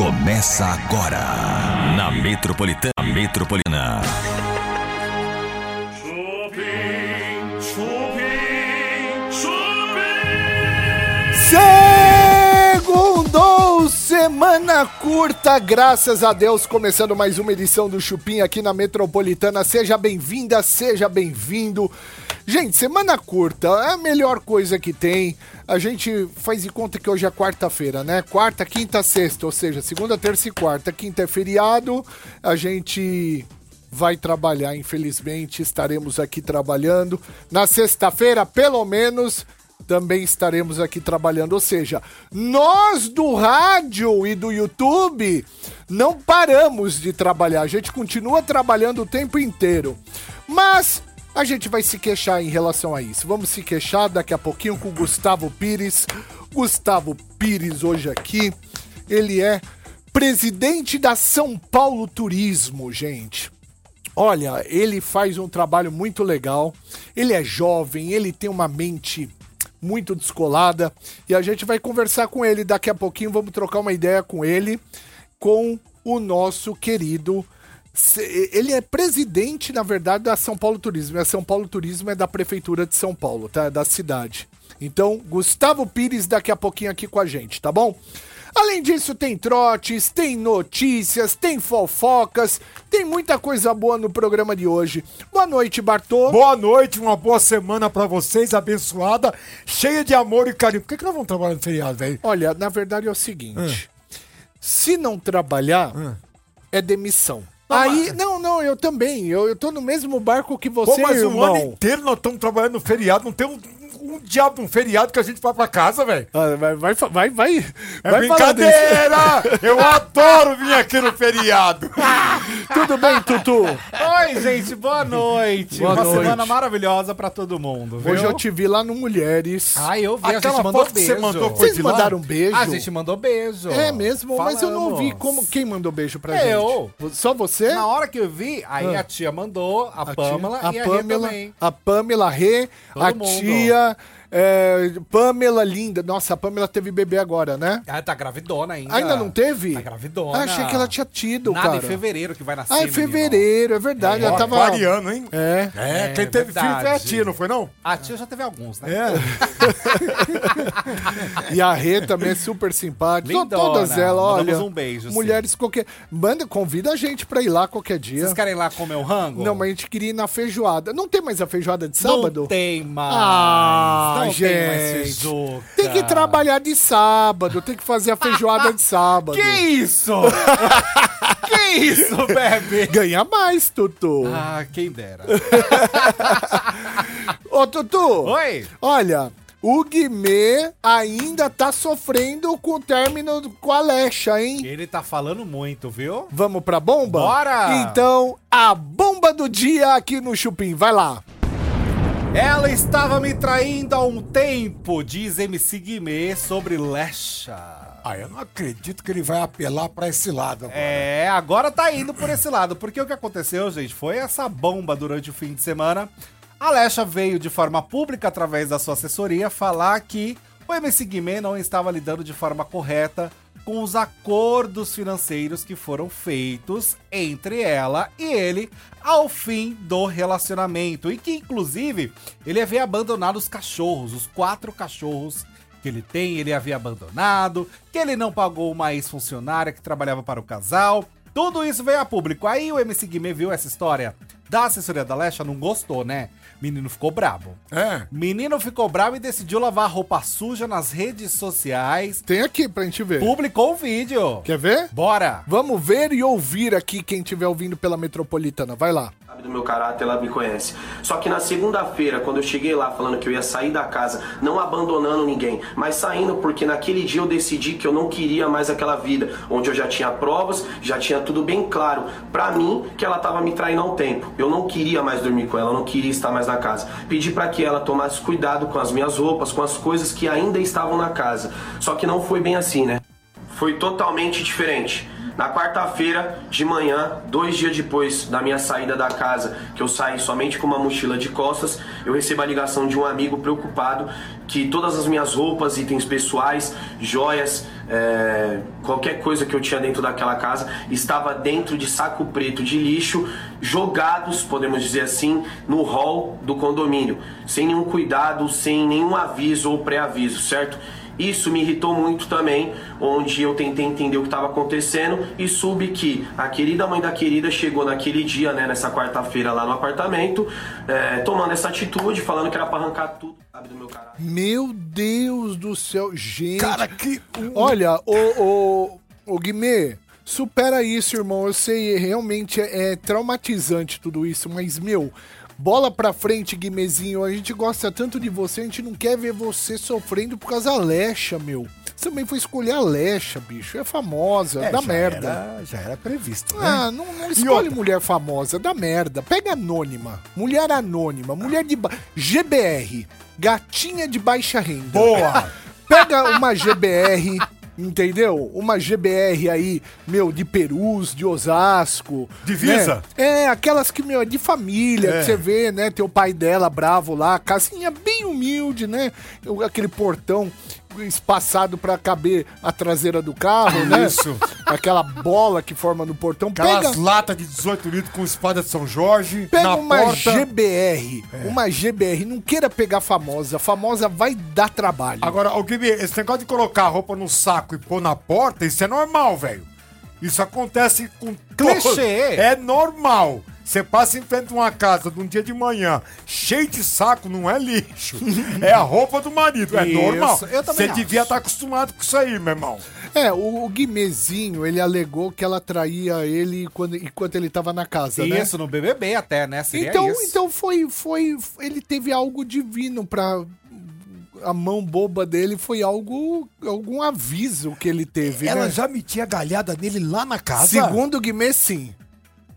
começa agora na Metropolitana. Metropolitana. Semana curta, graças a Deus, começando mais uma edição do Chupim aqui na Metropolitana. Seja bem-vinda, seja bem-vindo. Gente, semana curta é a melhor coisa que tem. A gente faz de conta que hoje é quarta-feira, né? Quarta, quinta, sexta, ou seja, segunda, terça e quarta. Quinta é feriado, a gente vai trabalhar, infelizmente, estaremos aqui trabalhando. Na sexta-feira, pelo menos, também estaremos aqui trabalhando. Ou seja, nós do rádio e do YouTube não paramos de trabalhar, a gente continua trabalhando o tempo inteiro. Mas a gente vai se queixar em relação a isso. Vamos se queixar daqui a pouquinho com o Gustavo Pires. Gustavo Pires hoje aqui, ele é presidente da São Paulo Turismo, gente. Olha, ele faz um trabalho muito legal. Ele é jovem, ele tem uma mente muito descolada e a gente vai conversar com ele daqui a pouquinho. Vamos trocar uma ideia com ele, com o nosso querido. Ele é presidente, na verdade, da São Paulo Turismo. A São Paulo Turismo é da Prefeitura de São Paulo, tá? Da cidade. Então, Gustavo Pires daqui a pouquinho aqui com a gente, tá bom? Além disso, tem trotes, tem notícias, tem fofocas, tem muita coisa boa no programa de hoje. Boa noite, Bartô. Boa noite, uma boa semana pra vocês, abençoada, cheia de amor e carinho. Por que, que nós vamos trabalhar no feriado, velho? Olha, na verdade é o seguinte: se não trabalhar, é demissão. Aí, não, não, eu também. Eu, eu tô no mesmo barco que Pô, você, mas irmão. o ano inteiro nós estamos trabalhando no feriado, não tem um, um diabo de um feriado que a gente vai pra casa, velho. Ah, vai, vai, vai, vai, É vai brincadeira! Eu adoro vir aqui no feriado. Tudo bem, Tutu? Oi, gente, boa noite. Boa Uma noite. semana maravilhosa pra todo mundo, viu? Hoje eu te vi lá no Mulheres. Ai, eu vi, a Aquela gente mandou foto que você beijo. mandou foi Vocês de lá? mandaram um beijo? A gente mandou beijo. É mesmo, mas eu não vi Falamos. como quem mandou beijo pra Eu. gente. Só você? Na hora que eu vi, aí a tia mandou, a, A Pamela tia- e a Rê Pamela, também. a Pamela a Rê, Todo a mundo. tia, é, Pamela linda. Nossa, a Pamela teve bebê agora, né? Ela tá gravidona ainda. Ainda não teve? Tá gravidona. Ah, achei que ela tinha tido, Nada cara. em fevereiro que vai nascer, Ah, é menino. fevereiro, é verdade. ela Ó, tava. Aquariano, hein? É. É, É quem teve filho verdade. foi a tia, não foi não? A tia já teve alguns, né? É. E a Rê também é super simpática. Lindona. todas elas, olha. Mandamos um beijo, sim. Mulheres qualquer. Manda, convida a gente pra ir lá qualquer dia. Vocês querem ir lá comer o rango? Não, mas a gente queria ir na feijoada. Não tem mais a feijoada de sábado? Não tem mais. Ah, não tem mais gente. Tem que trabalhar de sábado, tem que fazer a feijoada de sábado. Que isso? que isso, bebe? Ganha mais, Tutu. Ah, quem dera. Ô, Tutu. Oi? Olha, o Guimê ainda tá sofrendo com o término com a Lecha, hein? Ele tá falando muito, viu? Vamos pra bomba? Bora! Então, a bomba do dia aqui no Chupim. Vai lá. Ela estava me traindo há um tempo, diz MC Guimê sobre Lecha. Ah, eu não acredito que ele vai apelar pra esse lado agora. É, agora tá indo por esse lado, porque o que aconteceu, gente, foi essa bomba durante o fim de semana. A Lecha veio de forma pública, através da sua assessoria, falar que o MC Guimê não estava lidando de forma correta com os acordos financeiros que foram feitos entre ela e ele ao fim do relacionamento. E que, inclusive, ele havia abandonado os cachorros, os quatro cachorros que ele tem, ele havia abandonado, que ele não pagou uma ex-funcionária que trabalhava para o casal. Tudo isso veio a público. Aí o MC Guimê viu essa história da assessoria da Lecha, não gostou, né? Menino ficou brabo. É. Menino ficou bravo e decidiu lavar roupa suja nas redes sociais. Tem aqui pra gente ver. Publicou o vídeo. Quer ver? Bora! Vamos ver e ouvir aqui quem estiver ouvindo pela Metropolitana. Vai lá. Do meu caráter, ela me conhece. Só que na segunda-feira, quando eu cheguei lá falando que eu ia sair da casa, não abandonando ninguém, mas saindo porque naquele dia eu decidi que eu não queria mais aquela vida, onde eu já tinha provas, já tinha tudo bem claro pra mim que ela tava me traindo um tempo. Eu não queria mais dormir com ela, eu não queria estar mais na casa. Pedi pra que ela tomasse cuidado com as minhas roupas, com as coisas que ainda estavam na casa. Só que não foi bem assim, né? foi totalmente diferente. Na quarta-feira de manhã, dois dias depois da minha saída da casa, que eu saí somente com uma mochila de costas, eu recebo a ligação de um amigo preocupado que todas as minhas roupas, itens pessoais, joias, é, qualquer coisa que eu tinha dentro daquela casa estava dentro de saco preto de lixo, jogados, podemos dizer assim, no hall do condomínio, sem nenhum cuidado, sem nenhum aviso ou pré-aviso, certo? Isso me irritou muito também, onde eu tentei entender o que estava acontecendo e soube que a querida mãe da querida chegou naquele dia, né, nessa quarta-feira lá no apartamento, é, tomando essa atitude, falando que era para arrancar tudo, sabe, do meu caralho. Meu Deus do céu, gente. Cara, que. Olha, o, o, o Guimê, supera isso, irmão. Eu sei, realmente é, é traumatizante tudo isso, mas, meu, bola pra frente, Guimezinho. A gente gosta tanto de você, a gente não quer ver você sofrendo por causa da Lecha, meu. Você também foi escolher a Lecha, bicho. É famosa, É, dá já merda. Era, já era previsto, né? Ah, não, não escolhe mulher famosa, dá merda. Pega anônima. Mulher anônima, mulher de. Ba... GBR. Gatinha de baixa renda. Boa! Pega uma GBR, entendeu? Uma GBR aí, meu, de Perus, de Osasco. Divisa? né? É, aquelas que, meu, é de família, É. que você vê, né? Teu pai dela bravo lá, casinha bem humilde, né? O- Aquele portão espaçado pra caber a traseira do carro, né? Isso. Aquela bola que forma no portão. Aquelas Pega, latas de 18 litros com espada de São Jorge Pega na uma porta. É. GBR, uma GBR, não queira pegar famosa, famosa vai dar trabalho. Agora, alguém me- esse negócio de colocar a roupa no saco e pôr na porta, isso é normal, velho. Isso acontece com Clichê. todo- É normal. Você passa em frente a uma casa de um dia de manhã, cheio de saco, não é lixo. é a roupa do marido, é Isso, normal. Você devia estar acostumado com isso aí, meu irmão. É, o, o Guimezinho, ele alegou que ela traía ele quando, enquanto ele tava na casa, né? Isso, no BBB até, né? Seria Então, isso. então foi, foi, ele teve algo divino pra a mão boba dele foi algo, algum aviso que ele teve, Ela né? já metia galhada nele lá na casa. Segundo o Guimê, sim.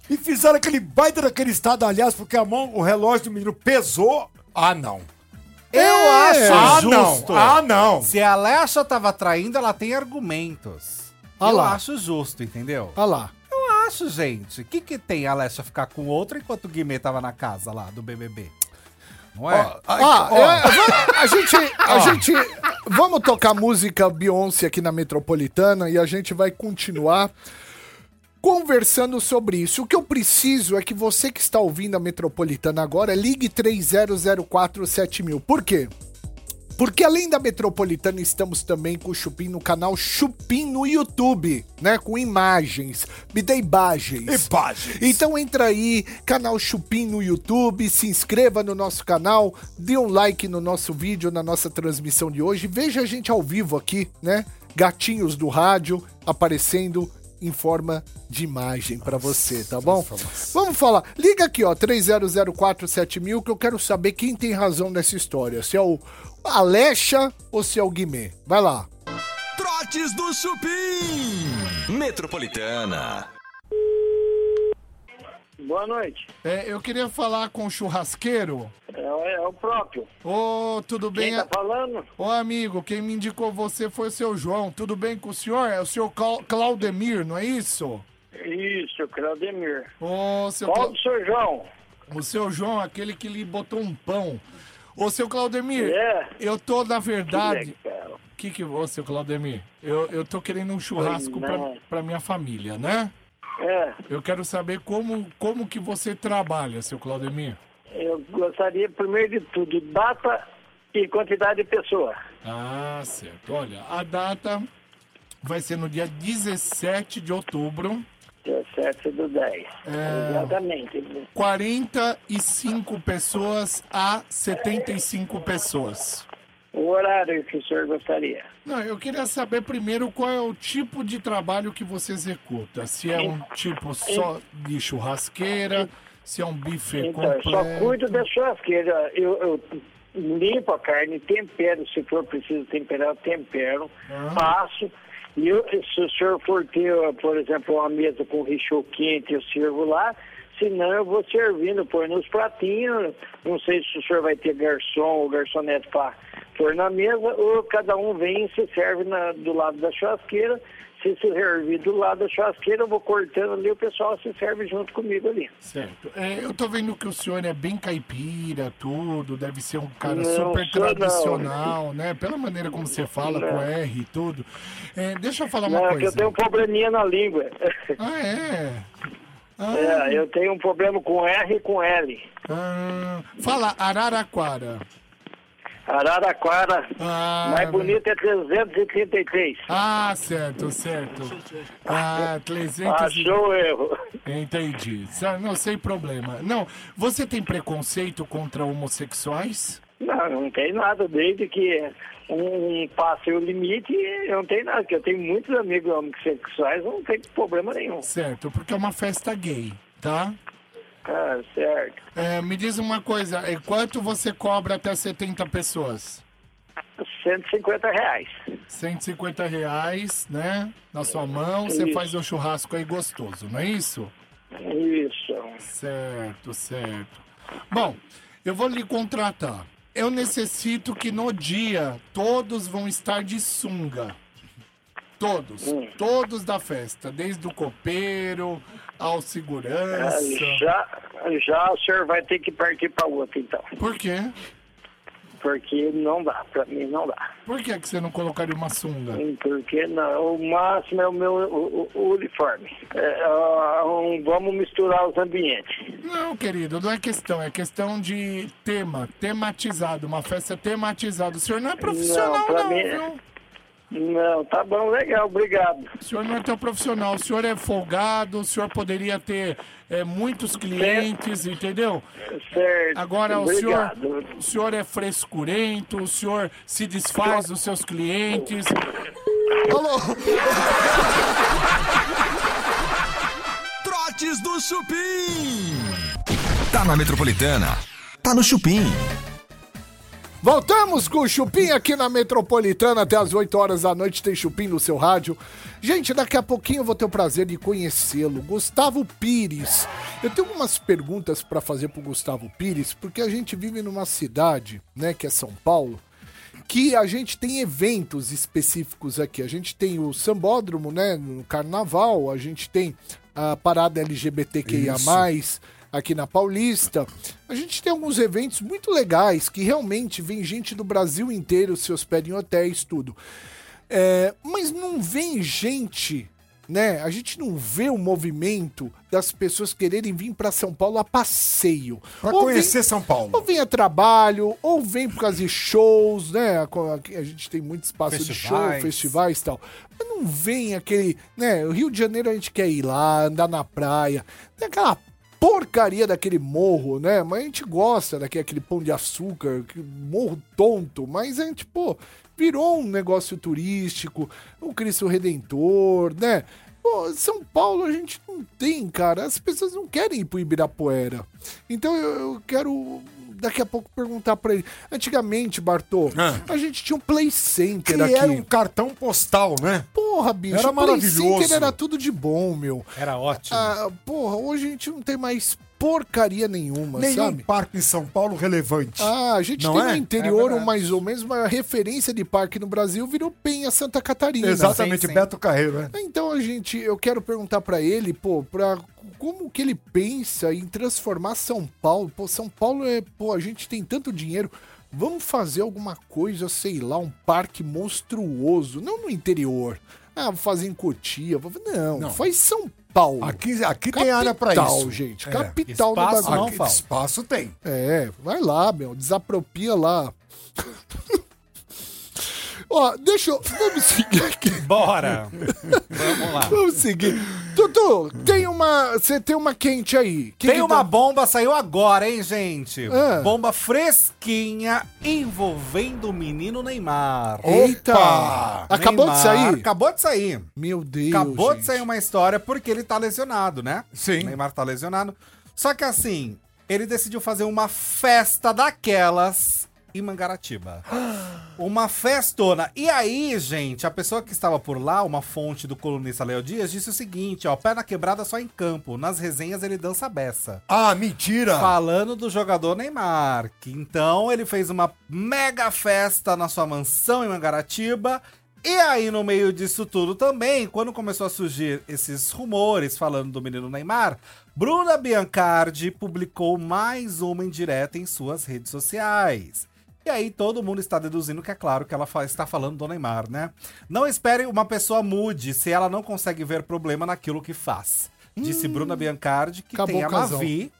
E fizeram aquele baita daquele estado, aliás, porque a mão, o relógio do menino pesou. Ah, não. Eu É. acho Ah, justo. não. Ah, não. Se a Alexa tava traindo, ela tem argumentos. Ah eu lá. acho justo, entendeu? Olha lá. Eu acho, gente. O que, que tem a Alexa ficar com outra enquanto o Guimê tava na casa lá do BBB? Não é? Ah, é, va- a gente, a gente, vamos tocar música Beyoncé aqui na Metropolitana e a gente vai continuar conversando sobre isso. O que eu preciso é que você que está ouvindo a Metropolitana agora ligue 30047000. Por quê? Porque além da Metropolitana, estamos também com o Chupim no canal Chupim no YouTube, né? Com imagens, me dê imagens. Imagens. Então entra aí, canal Chupim no YouTube, se inscreva no nosso canal, dê um like no nosso vídeo, na nossa transmissão de hoje, veja a gente ao vivo aqui, né? Gatinhos do rádio aparecendo em forma de imagem pra você, tá bom? Vamos falar. Liga aqui, ó, 30047000 que eu quero saber quem tem razão nessa história, se é o Alexa ou se é o Guimê. Vai lá. Trotes do Chupim. Metropolitana. Boa noite. É, eu queria falar com o churrasqueiro. É, é o próprio. Ô, tudo bem? Quem tá falando? Ô amigo, quem me indicou você foi o seu João. Tudo bem com o senhor? É o senhor Clau- Claudemir, não é isso? Isso, Claudemir. Ô, seu Qual do seu João? O seu João, aquele que lhe botou um pão. Ô, seu Claudemir, É. eu tô, na verdade... Legal. Que que... Ô, seu Claudemir, eu, eu tô querendo um churrasco pra, pra minha família, né? É, Eu quero saber como, como que você trabalha, seu Claudemir. eu gostaria, primeiro de tudo, data e quantidade de pessoa. Ah, certo. Olha, a data vai ser no dia 17 de outubro. 17 do 10. É. Exatamente. 45 pessoas a 75 pessoas. O horário que o senhor gostaria. Não, eu queria saber primeiro qual é o tipo de trabalho que você executa. Se é um tipo só de churrasqueira, se é um buffet Então, eu completo. só cuido da churrasqueira. Eu, eu limpo a carne, tempero, se for preciso temperar, tempero, passo. E eu, se o senhor for ter, por exemplo, uma mesa com richô quente, eu sirvo lá. Senão eu vou servindo, põe nos pratinhos. Não sei se o senhor vai ter garçom ou garçonete para for na mesa, ou cada um vem e se serve na- do lado da churrasqueira. Se se servir do lado da churrasqueira, eu vou cortando ali, o pessoal se serve junto comigo ali. Certo. É, eu tô vendo que o senhor é bem caipira, tudo, deve ser um cara Não, super sou não. tradicional, né? Pela maneira como você fala, com R e tudo. É, deixa eu falar uma Não, é que eu coisa. tenho um probleminha na língua. Ah, é? Ah, É, eu tenho um problema com R e com L. ah, fala Araraquara. Araraquara, Ah, mais bonito é 333. Ah, certo, certo. Ah, 300 e... Achou o erro. Entendi. Não, sem problema. Não, você tem preconceito contra homossexuais? Não, não tem nada, desde que um passe o limite, eu não tenho nada, porque eu tenho muitos amigos homossexuais, não tem problema nenhum. Certo, porque é uma festa gay, tá? Ah, certo. É, me diz uma coisa, quanto você cobra até 70 pessoas? 150 reais. 150 reais, né? Na sua mão, você Isso. faz o churrasco aí gostoso, não é isso? Isso. Certo, certo. Bom, eu vou lhe contratar. Eu necessito que no dia todos vão estar de sunga. Todos. Hum. Todos da festa. Desde o copeiro ao segurança. Já, já o senhor vai ter que partir para outra, então. Por quê? Porque não dá, para mim não dá. Por que, que você não colocaria uma sunga? Porque não, o máximo é o meu o- o uniforme. É, ah, um- vamos misturar os ambientes. Não, querido, não é questão. É questão de tema, tematizado. Uma festa tematizada. O senhor não é profissional, Não, pra não, mim- viu? Não, tá bom, legal, obrigado. O senhor não é tão profissional, o senhor é folgado, o senhor poderia ter é, muitos clientes, entendeu? Certo. Agora o senhor, obrigado. o senhor é frescurento, o senhor se desfaz dos seus clientes. Alô? Trotes do Chupim. Tá na Metropolitana. Tá no Chupim. Voltamos com o Chupim aqui na Metropolitana até as 8 horas da noite. Tem Chupim no seu rádio. Gente, daqui a pouquinho eu vou ter o prazer de conhecê-lo. Gustavo Pires. Eu tenho algumas perguntas para fazer pro Gustavo Pires, porque a gente vive numa cidade, né, que é São Paulo, que a gente tem eventos específicos aqui. A gente tem o sambódromo, né, no carnaval, a gente tem a parada LGBTQIA+, aqui na Paulista. A gente tem alguns eventos muito legais que realmente vem gente do Brasil inteiro se hospeda em hotéis, tudo. É, mas não vem gente, né? A gente não vê o movimento das pessoas quererem vir para São Paulo a passeio. Pra Ou conhecer vem- São Paulo. Ou vem a trabalho, ou vem por causa de shows, né? A a gente tem muito espaço de show, Festivais. festivais e tal. Mas não vem aquele, né? O Rio de Janeiro a gente quer ir lá, andar na praia. Tem aquela porcaria daquele morro, né? Mas a gente gosta daquele aquele pão de açúcar, morro tonto, mas a gente, pô, virou um negócio turístico, o Cristo Redentor, né? Pô, São Paulo a gente não tem, cara. As pessoas não querem ir pro Ibirapuera. Então eu, eu quero daqui a pouco perguntar pra ele. Antigamente, Bartô, Ah. a gente tinha um Play Center Que aqui. era um cartão postal, né? Porra, bicho, Era o Play maravilhoso. Center era tudo de bom, meu. Era ótimo. Ah, porra, hoje a gente não tem mais porcaria nenhuma, Nenhum sabe? parque em São Paulo relevante. Ah, a gente Não tem é? no interior, É verdade. mais ou menos, uma referência de parque no Brasil virou Penha Santa Catarina. Exatamente, sim, sim. Beto Carreiro, né? Então a gente, eu quero perguntar pra ele, pô, pra como que ele pensa em transformar São Paulo? Pô, São Paulo é, pô, a gente tem tanto dinheiro, vamos fazer alguma coisa, sei lá, um parque monstruoso, não no interior. Ah, vou fazer em Cotia, vou... não, Não. faz São Paulo. Aqui, aqui tem área pra Capital, isso. gente, É. capital do Espaço bagulho. não Aqui, espaço tem. É, vai lá, meu, desapropria lá. Ó, deixa eu. Vamos seguir aqui. Bora! Vamos lá. Vamos seguir. Dudu, tem uma. Você tem uma quente aí. Que Tem que uma tá- bomba, saiu agora, hein, gente? Ah. Bomba fresquinha envolvendo o menino Neymar. Eita! Opa! Acabou de Neymar sair? Acabou de sair. Meu Deus. Acabou de gente. sair uma história porque ele tá lesionado, né? Sim. O Neymar tá lesionado. Só que assim, ele decidiu fazer uma festa daquelas em Mangaratiba. Uma festona. E aí, gente, a pessoa que estava por lá, uma fonte do colunista Léo Dias, disse o seguinte, ó, pé na quebrada só em campo. Nas resenhas ele dança beça. Ah, mentira! Falando do jogador Neymar, que então ele fez uma mega festa na sua mansão em Mangaratiba. E aí, no meio disso tudo também, quando começou a surgir esses rumores falando do menino Neymar, Bruna Biancardi publicou mais uma indireta em suas redes sociais. E aí todo mundo está deduzindo que é claro que ela está falando do Neymar, né? Não espere uma pessoa mude se ela não consegue ver problema naquilo que faz. Disse Bruna Biancardi, que tem a. Mavi,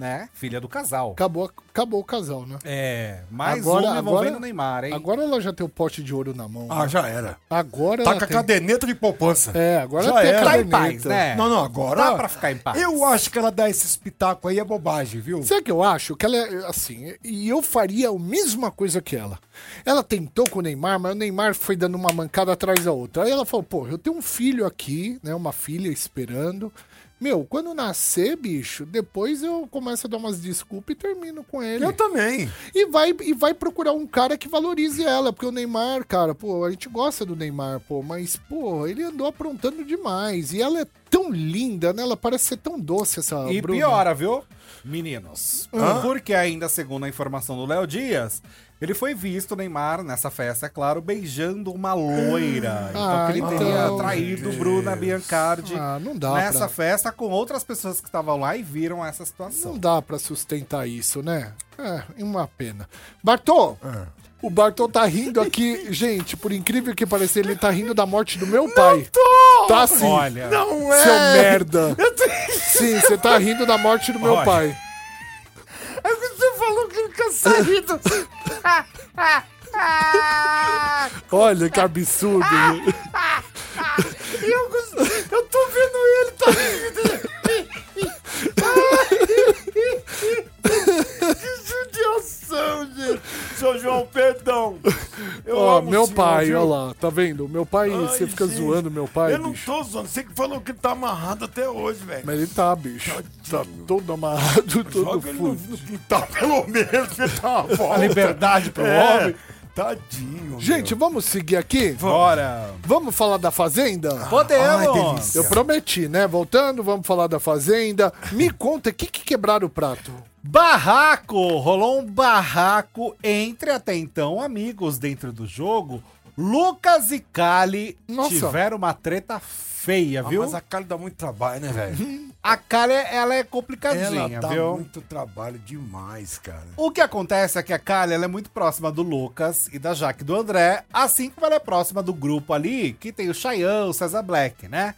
né? Filha do casal. Acabou, acabou o casal, né? É, mais Agora- uma envolvendo agora- o Neymar, hein? Agora ela já tem o pote de ouro na mão. Ah, já era. Agora Tá com a tem... caderneta de poupança. É, agora Já tem a era. tá em paz, né? Não, não, agora. Dá pra ficar em paz. Eu acho que ela dá esse espetáculo aí é bobagem, viu? Sabe o que eu acho? Que ela é assim, e eu faria a mesma coisa que ela. Ela tentou com o Neymar, mas o Neymar foi dando uma mancada atrás da outra. Aí ela falou, pô, eu tenho um filho aqui, né? Uma filha esperando. Meu, quando nascer, bicho, depois eu começo a dar umas desculpas e termino com ele. Eu também. E vai, e vai procurar um cara que valorize ela, porque o Neymar, cara, pô, a gente gosta do Neymar, pô, mas, pô, ele andou aprontando demais. E ela é tão linda, né? Ela parece ser tão doce, essa E Bruna. piora, viu? Meninos. Ah. Porque ainda segundo a informação do Léo Dias, ele foi visto, Neymar, nessa festa, é claro, beijando uma loira. então Ah, que ele então, teria traído Bruna Biancardi Ah, não dá nessa pra- festa com outras pessoas que estavam lá e viram essa Não situação. dá pra sustentar isso, né? É, uma pena. Bartô! O Bartô tá rindo aqui, gente, por incrível que pareça, ele tá rindo da morte do meu pai. Tá sim. Olha, Não é. Seu merda. Sim, você tá rindo da morte do meu Olha. pai. Você nunca saído. Olha que absurdo. eu, eu tô vendo ele, tá judiação, gente. Seu João, perdão. Eu Ó, meu senhor, pai, viu? ó lá, tá vendo? Meu pai, Ai, você fica gente, zoando meu pai, Eu não bicho. tô zoando. Você que falou que ele tá amarrado até hoje, velho. Mas ele tá, bicho. Tá todo amarrado, todo Joga ele no, fudido. no quintal, pelo menos, que tá uma a liberdade pro É, homem. Tadinho, Gente, vamos seguir aqui? Bora. Vamos falar da Fazenda? Podemos. Ai. Eu prometi, né? Voltando, vamos falar da Fazenda. Me conta, o que que quebraram o prato? Barraco! Rolou um barraco entre até então amigos dentro do jogo. Lucas e Kali Nossa. tiveram uma treta feia, Ah, viu? mas a Kali dá muito trabalho, né, velho? A Kali, ela é complicadinha, Ela dá viu? muito trabalho demais, cara. O que acontece é que a Kali ela é muito próxima do Lucas e da Jaque do André, assim como ela é próxima do grupo ali, que tem o Cheyenne, o César Black, né?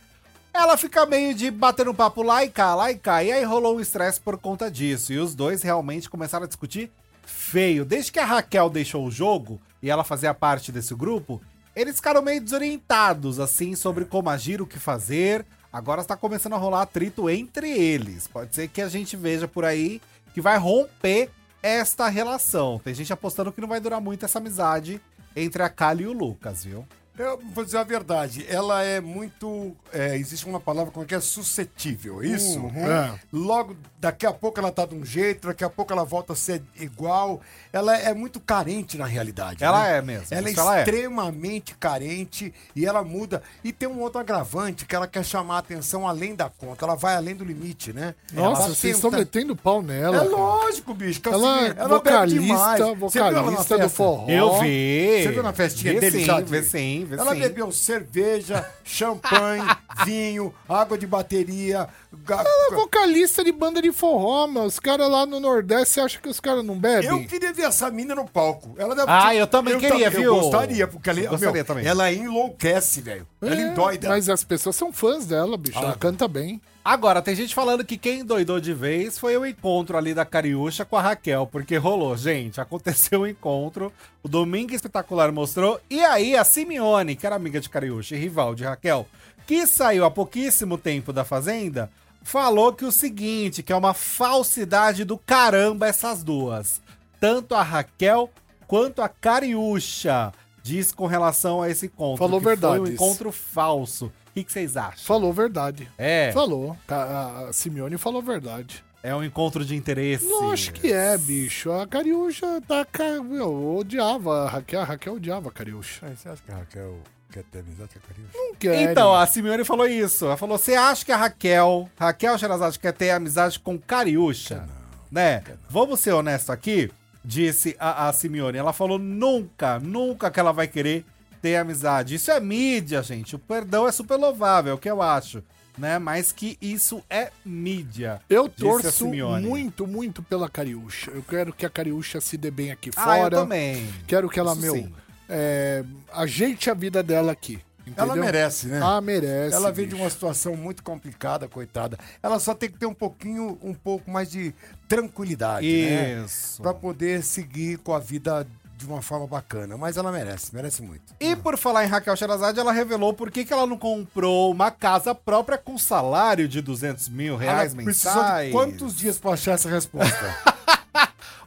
Ela fica meio de bater um papo lá e cá, lá e cá. E aí rolou um estresse por conta disso. E os dois realmente começaram a discutir feio. Desde que a Raquel deixou o jogo e ela fazia parte desse grupo, eles ficaram meio desorientados, assim, sobre como agir, o que fazer. Agora está começando a rolar atrito entre eles. Pode ser que a gente veja por aí que vai romper esta relação. Tem gente apostando que não vai durar muito essa amizade entre a Kali e o Lucas, viu? Eu vou dizer a verdade, ela é muito. é, existe uma palavra como é que é suscetível, é isso? É. Logo, daqui a pouco ela tá de um jeito, daqui a pouco ela volta a ser igual. Ela é muito carente na realidade. Ela né? é mesmo, Ela é ela é. extremamente carente e ela muda. E tem um outro agravante que ela quer chamar a atenção além da conta. Ela vai além do limite, né? Nossa, Ela vocês estão tenta- metendo pau nela. É cara. lógico, bicho. Ela assim, é vocalista, ela na vocalista do forró. Eu vi. Você viu na festinha Vi dele, sim, vê sim, Ela sim. bebeu cerveja, champanhe, vinho, água de bateria. ga- Ela é vocalista de banda de forró, mas os caras lá no Nordeste, você acha que os caras não bebem? Eu queria ver essa mina no palco. Ela deve- Ah, eu também queria, ta- viu? Eu gostaria, porque ela, Eu gostaria meu, também. ela enlouquece, velho. Ela É, endoida. Mas as pessoas são fãs dela, bicho. Ah. Ela canta bem. Agora, tem gente falando que quem doidou de vez foi o encontro ali da Cariúcha com a Raquel, porque rolou, gente, aconteceu o encontro, o Domingo Espetacular mostrou, e aí a Simeone, que era amiga de Cariúcha e rival de Raquel, que saiu há pouquíssimo tempo da Fazenda, falou que o seguinte, que é uma falsidade do caramba essas duas. Tanto a Raquel quanto a Cariúcha diz com relação a esse encontro. Falou que Foi um encontro falso. O que vocês acham? Falou verdade. É. Falou. A a Simeone falou verdade. É um encontro de interesse. Lógico que é, bicho. A Cariúcha tá. Eu odiava a Raquel. A Raquel odiava a Cariúcha. Aí, Você acha que a Raquel quer ter amizade com a Cariúcha? Não quer. Então, a Simeone falou isso. Ela falou: você acha que a Raquel, Raquel Sherazade, quer ter amizade com Cariúcha? Né? Vamos ser honestos aqui, disse a, a Simeone. Ela falou: nunca, nunca que ela vai querer ter amizade. Isso é mídia, gente. O perdão é super louvável, é o que eu acho. Né? Mas que isso é mídia. Eu torço muito, muito pela Cariúcha. Eu quero que a Cariúcha se dê bem aqui Ah, eu fora. também. Quero que ela, Isso meu, é, ajeite a vida dela aqui. Ela entendeu? merece, né? Ah, merece. Ela vem de uma situação muito complicada, coitada. Ela só tem que ter um pouquinho, um pouco mais de tranquilidade, né? Isso. Pra poder seguir com a vida de uma forma bacana. Mas ela merece, merece muito. E por falar em Raquel Sherazade, ela revelou por que, que ela não comprou uma casa própria com salário de 200 mil reais ela mensais. de quantos dias pra achar essa resposta?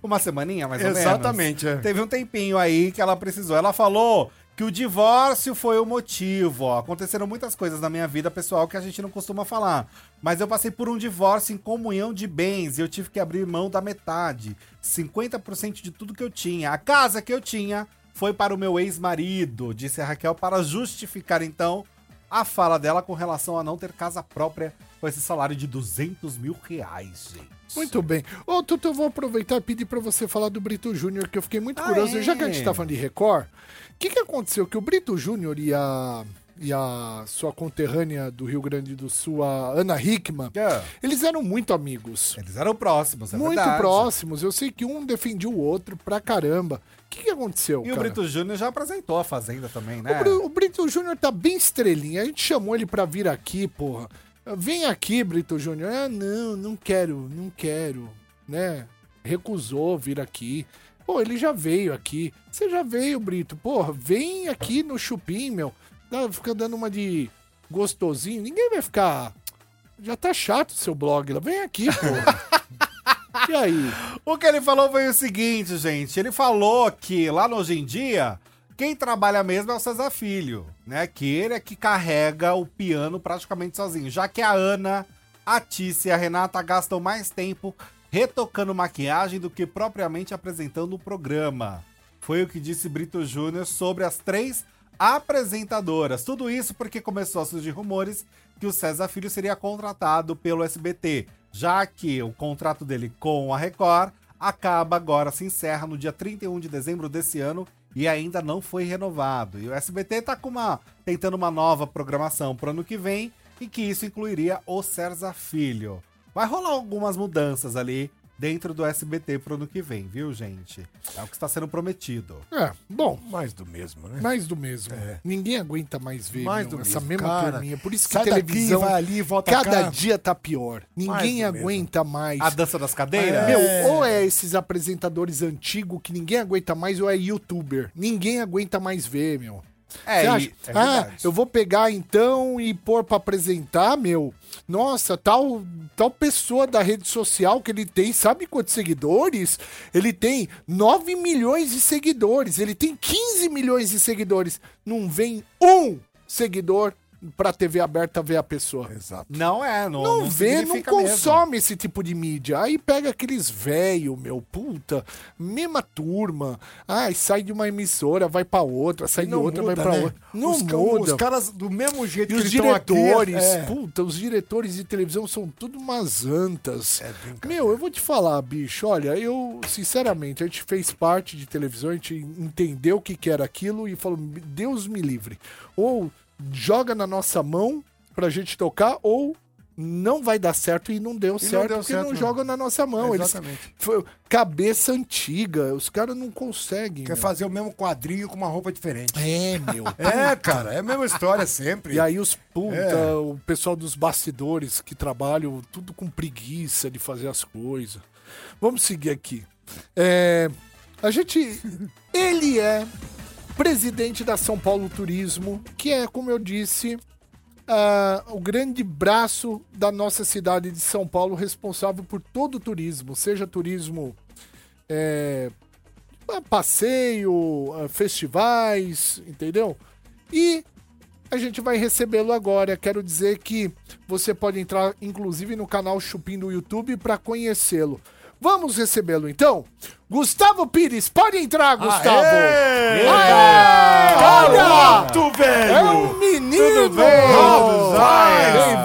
Uma semaninha, mais ou menos? Exatamente, é. Teve um tempinho aí que ela precisou. Ela falou que o divórcio foi o motivo. Ó. Aconteceram muitas coisas na minha vida pessoal que a gente não costuma falar. Mas eu passei por um divórcio em comunhão de bens e eu tive que abrir mão da metade. 50% de tudo que eu tinha. A casa que eu tinha foi para o meu ex-marido, disse a Raquel, para justificar então a fala dela com relação a não ter casa própria com esse salário de 200 mil reais, gente. Muito bem. Ô, Tutu, eu vou aproveitar e pedir pra você falar do Brito Júnior, que eu fiquei muito Ah, curioso. é? Já que a gente tá falando de Record, que, que aconteceu? Que o Brito Júnior e a, e a sua conterrânea do Rio Grande do Sul, a Ana Hickman, É. eles eram muito amigos. Eles eram próximos, é muito verdade. próximos. Eu sei que um defendia o outro pra caramba. O que, que aconteceu, E o cara? Brito Júnior já apresentou a Fazenda também, né? O, Bri- o Brito Júnior tá bem estrelinha. A gente chamou ele pra vir aqui, porra. Vem aqui, Brito Júnior. Ah, não, não quero, não quero, né? Recusou vir aqui. Pô, ele já veio aqui. Você já veio, Brito. Porra, vem aqui no Chupim, meu. Fica dando uma de gostosinho. Ninguém vai ficar. Já tá chato o seu blog lá. Vem aqui, porra. e aí? O que ele falou foi o seguinte, gente. Ele falou que lá no Hoje em Dia, quem trabalha mesmo é o César Filho, né? Que ele é que carrega o piano praticamente sozinho. Já que a Ana, a Tícia e a Renata gastam mais tempo retocando maquiagem do que propriamente apresentando o programa. Foi o que disse Brito Júnior sobre as três apresentadoras. Tudo isso porque começou a surgir rumores que o César Filho seria contratado pelo SBT, já que o contrato dele com a Record acaba agora, se encerra no dia 31 de dezembro desse ano e ainda não foi renovado. E o SBT tá com uma tentando uma nova programação pro ano que vem e que isso incluiria o César Filho. Vai rolar algumas mudanças ali dentro do SBT pro ano que vem, viu, gente? É o que está sendo prometido. É, bom, Mais do mesmo, né? mais do mesmo. Ninguém aguenta mais ver Mais meu, do essa mesmo, mesma cara. turminha. Por isso que daqui, televisão vai ali, volta cada cá. dia tá pior. Ninguém mesmo. aguenta mais. A dança das cadeiras? Meu, ou é esses apresentadores antigos que ninguém aguenta mais, ou é youtuber. Ninguém aguenta mais ver, meu. É, acha? é ah, eu vou pegar então e pôr pra apresentar, meu. Nossa, tal, tal pessoa da rede social que ele tem, sabe quantos seguidores? Ele tem 9 milhões de seguidores, ele tem 15 milhões de seguidores. Não vem um seguidor pra TV aberta ver a pessoa. Exato. Não é, não, Não, não vê, não significa mesmo. consome esse tipo de mídia. Aí pega aqueles velho, meu, puta, mesma turma. Ai, sai de uma emissora, vai pra outra, sai de outra, muda, vai pra né? outra. Não os, muda. Os caras, do mesmo jeito E que os eles estão aqui, diretores, é- puta, os diretores de televisão são tudo umas antas. É brincadeira. Meu, eu vou te falar, bicho, olha, eu, sinceramente, a gente fez parte de televisão, a gente entendeu o que, que era aquilo e falou, Deus me livre. Ou joga na nossa mão pra gente tocar, ou não vai dar certo e não deu certo deu porque certo, não não. jogam na nossa mão. Eles, Exatamente. foi, cabeça antiga, os caras não conseguem. Quer meu. fazer o mesmo quadrinho com uma roupa diferente. É, meu. É, cara, é a mesma história sempre. E aí os puta, É. o pessoal dos bastidores que trabalham tudo com preguiça de fazer as coisas. Vamos seguir aqui. É, a gente. Ele é presidente da São Paulo Turismo, que é, como eu disse, ah, o grande braço da nossa cidade de São Paulo, responsável por todo o turismo, seja turismo é, ah, passeio, ah, festivais, entendeu? E a gente vai recebê-lo agora. Quero dizer que você pode entrar inclusive no canal Chupim do YouTube para conhecê-lo. Vamos recebê-lo então? Gustavo Pires, pode entrar, Gustavo! Aê! Aê! Olha! Velho! É um menino!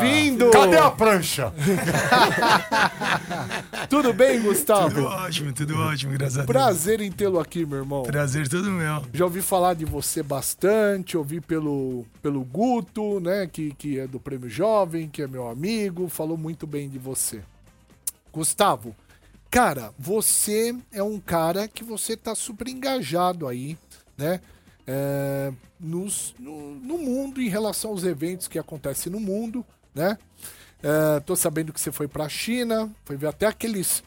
Bem-vindo! Cadê a prancha? Tudo bem, Gustavo? Tudo ótimo, tudo ótimo, graças a Deus. Prazer em tê-lo aqui, meu irmão. Prazer todo meu. Já ouvi falar de você bastante, ouvi pelo, pelo Guto, né, que, que é do Prêmio Jovem, que é meu amigo, falou muito bem de você. Gustavo, cara, você é um cara que você tá super engajado aí, né, é, nos, no, no mundo, em relação aos eventos que acontecem no mundo, né. É, tô sabendo que você foi pra China, foi ver até aqueles...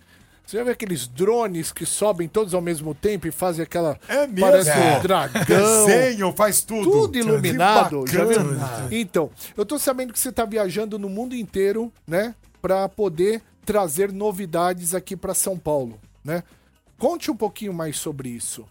Você já viu aqueles drones que sobem todos ao mesmo tempo e fazem aquela... É mesmo? Parece É. um dragão. Desenho, faz tudo. Tudo iluminado. Então, eu tô sabendo que você tá viajando no mundo inteiro, né? Pra poder trazer novidades aqui pra São Paulo, né? Conte um pouquinho mais sobre isso.